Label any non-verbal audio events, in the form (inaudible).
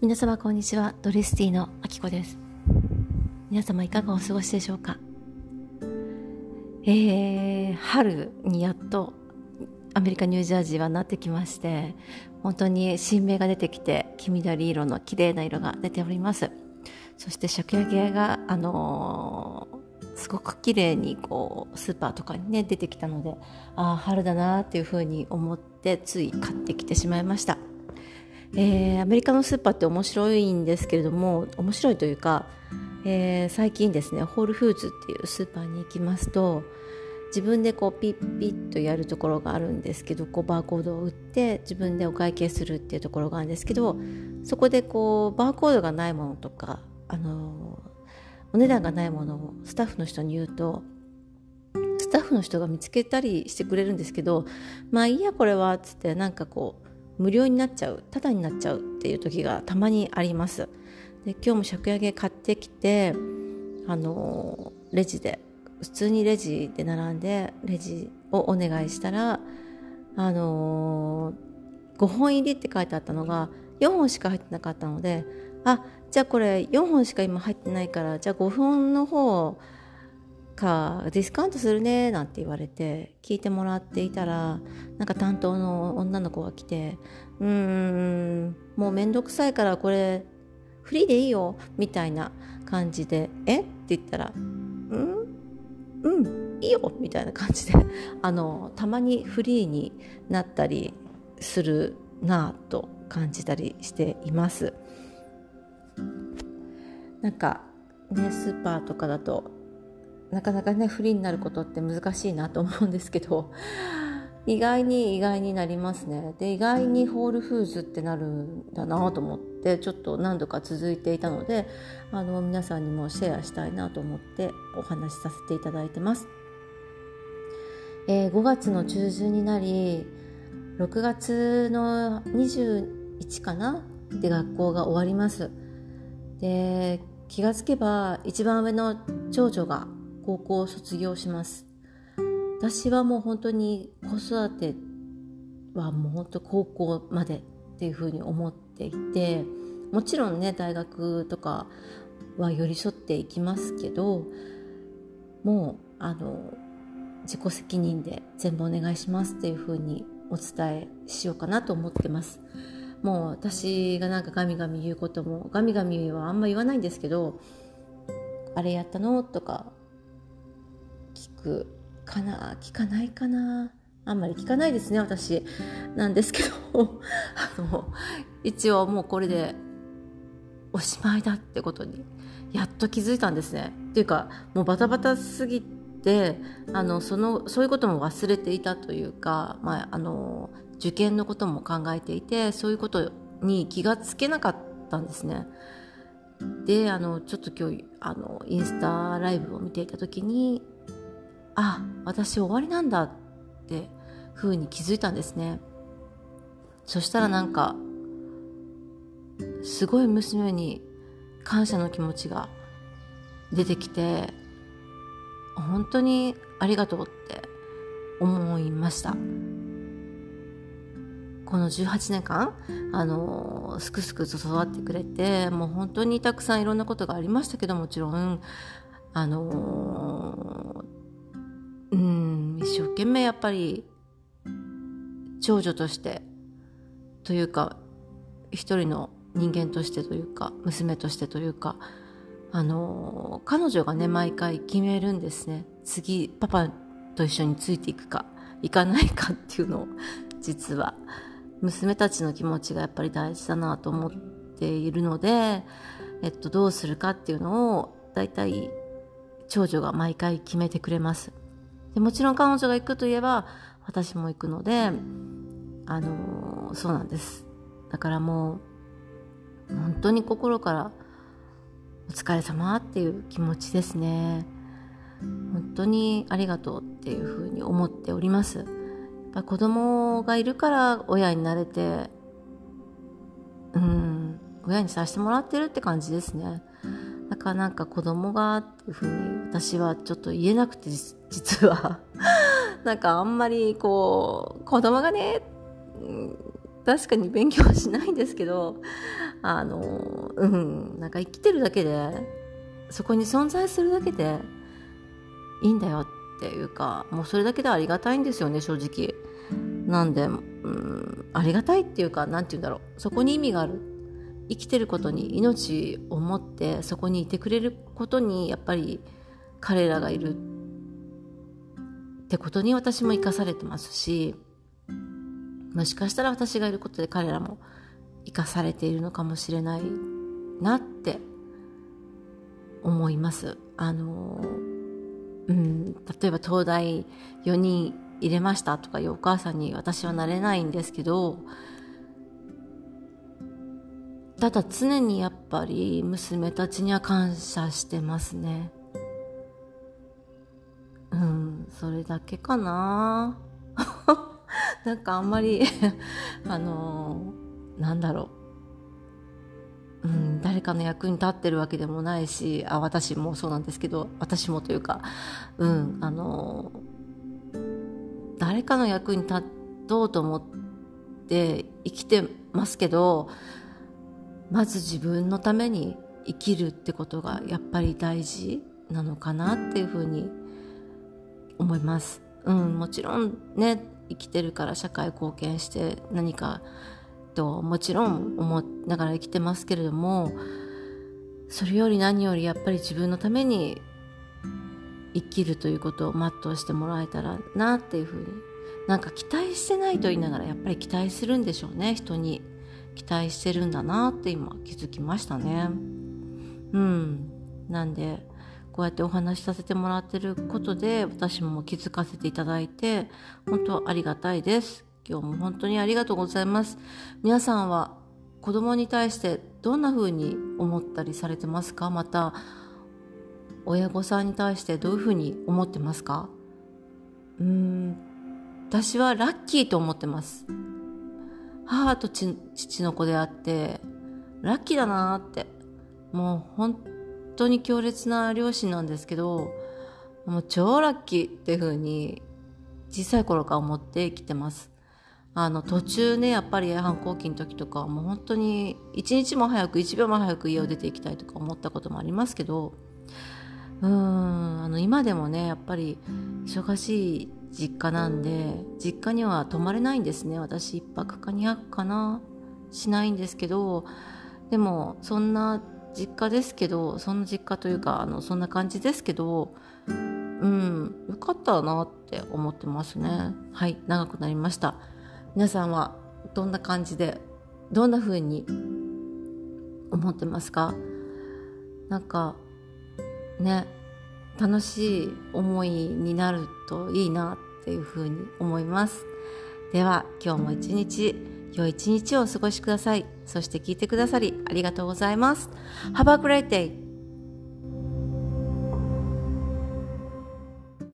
皆様こんにちは。ドレスティのあきこです。皆様いかがお過ごしでしょうか？えー、春にやっとアメリカニュージャージーはなってきまして本当に新芽が出てきて黄緑色の綺麗な色が出ております。そしてシャクヤゲがあのー、すごく綺麗にこうスーパーとかにね出てきたのでああ春だなっていうふうに思ってつい買ってきてしまいました。えー、アメリカのスーパーって面白いんですけれども面白いというか、えー、最近ですねホールフーズっていうスーパーに行きますと自分でこうピッピッとやるところがあるんですけどこうバーコードを打って自分でお会計するっていうところがあるんですけどそこでこうバーコードがないものとか、あのお値段がないものをスタッフの人に言うとスタッフの人が見つけたりしてくれるんですけどまあいいやこれはっつってなんかこう無料になっちゃうタダになっちゃうっていう時がたまにあります。で今日も借家買ってきてあのレジで普通にレジで並んでレジをお願いしたらあの5本入りって書いてあったのが4本しか入ってなかったのであじゃあこれ4本しか今入ってないからじゃあ5本の方をかディスカウントするねなんて言われて聞いてもらっていたらなんか担当の女の子が来てうーんもうめんどくさいからこれフリーでいいよみたいな感じでえ？って言ったらうんうんいいよみたいな感じで (laughs) あのたまにフリーになったりするなぁと感じたりしています。なんかねスーパーとかだとなかなかねフリーになることって難しいなと思うんですけど (laughs) 意外に意外になりますね。で意外にホールフーズってなるんだなと思ってちょっと何度か続いていたのであの皆さんにもシェアしたいなと思ってお話しさせていただいてます、えー、5月の中旬になり6月の21かな？で学校が終わります。で気がつけば一番上の長女が高校を卒業します私はもう本当に子育てはもう本当高校までっていうふうに思っていてもちろんね大学とかは寄り添っていきますけどもうあの自己責任で全部お願いしますっていうふうにお伝えしようかなと思ってます。もう私がなんかガミガミ言うこともガミガミはあんま言わないんですけどあれやったの？とか聞くかな？聞かないかな？あんまり聞かないですね私。なんですけど (laughs) あの一応もうこれでおしまいだってことにやっと気づいたんですね。っていうかもうバタバタすぎてあのそのそういうことも忘れていたというか、まあ、あの受験のことも考えていてそういうことに気がつけなかったんですね。であのちょっと今日あのインスタライブを見ていた時にあ私終わりなんだって風に気づいたんですね。そしたらなんかすごい娘に感謝の気持ちが出てきて本当にありがとうって思いました。この18年間あのすくすくと育ってくれてもう本当にたくさんいろんなことがありましたけどもちろんあの一生懸命やっぱり長女としてというか一人の人間としてというか娘としてというかあの彼女がね毎回決めるんですね次パパと一緒についていくか行かないかっていうのを実は娘たちの気持ちがやっぱり大事だなと思っているので、えっと、どうするかっていうのを大体長女が毎回決めてくれます。でもちろん彼女が行くといえば私も行くのであのそうなんです。だからもう本当に心からお疲れ様っていう気持ちですね。本当にありがとうっていうふうに思っております。やっぱ子供がいるから親になれてうん親にさせてもらってるって感じですね。だからなんか子供がっていうふうに私はちょっと言えなくて (laughs) 実は。なんかあんまりこう子供がね確かに勉強はしないんですけどあのうんなんか生きてるだけでそこに存在するだけでいいんだよっていうかもうそれだけでありがたいんですよね正直。なんで、うん、ありがたいっていうか何て言うんだろう。そこに意味がある。生きてることに命を持ってそこにいてくれることにやっぱり彼らがいるってことに私も生かされてますしもしかしたら私がいることで彼らも生かされているのかもしれないなって思います。あの、うん、例えば東大4人入れましたとかいうお母さんに私はなれないんですけど、ただ常にやっぱり娘たちには感謝してますね。それだけかな。(laughs) なんかあんまり (laughs) あのー、なんだろう、うん、誰かの役に立ってるわけでもないしあ私もそうなんですけど私もというか、うんあのー、誰かの役に立とうと思って生きてますけどまず自分のために生きるってことがやっぱり大事なのかなっていうふうに思います。うん、もちろんね生きてるから社会貢献して何かともちろん思いながら生きてますけれどもそれより何よりやっぱり自分のために生きるということを全うしてもらえたらなっていうふうになんか期待してないと言いながらやっぱり期待するんでしょうね人に。期待してるんだなって今気づきましたね。うん。なんでこうやってお話しさせてもらってることで私も気づかせていただいて本当ありがたいです。今日も本当にありがとうございます。皆さんは子供に対してどんな風に思ったりされてますか？また親御さんに対してどういう風に思ってますか？うーん私はラッキーと思ってます。母と父の子であってラッキーだなってもう本当に強烈な両親なんですけどもう超ラッキーっていう風に小さい頃から思って生きてます。あの途中ねやっぱり反抗期の時とかもう本当に一日も早く一秒も早く家を出ていきたいとか思ったこともありますけどうんあの今でもねやっぱり忙しい実家なんで実家には泊まれないんですね。私1泊か2泊かなしないんですけどでもそんな実家ですけどそんな実家というかあのそんな感じですけどうんよかったなって思ってますね。はい長くなりました。皆さんはどんな感じでどんな風に思ってますか？なんかね楽しい思いになるといいなっていう風に思います。では今日も一日良い一日をお過ごしください。そして聞いてくださりありがとうございます。Have a great day!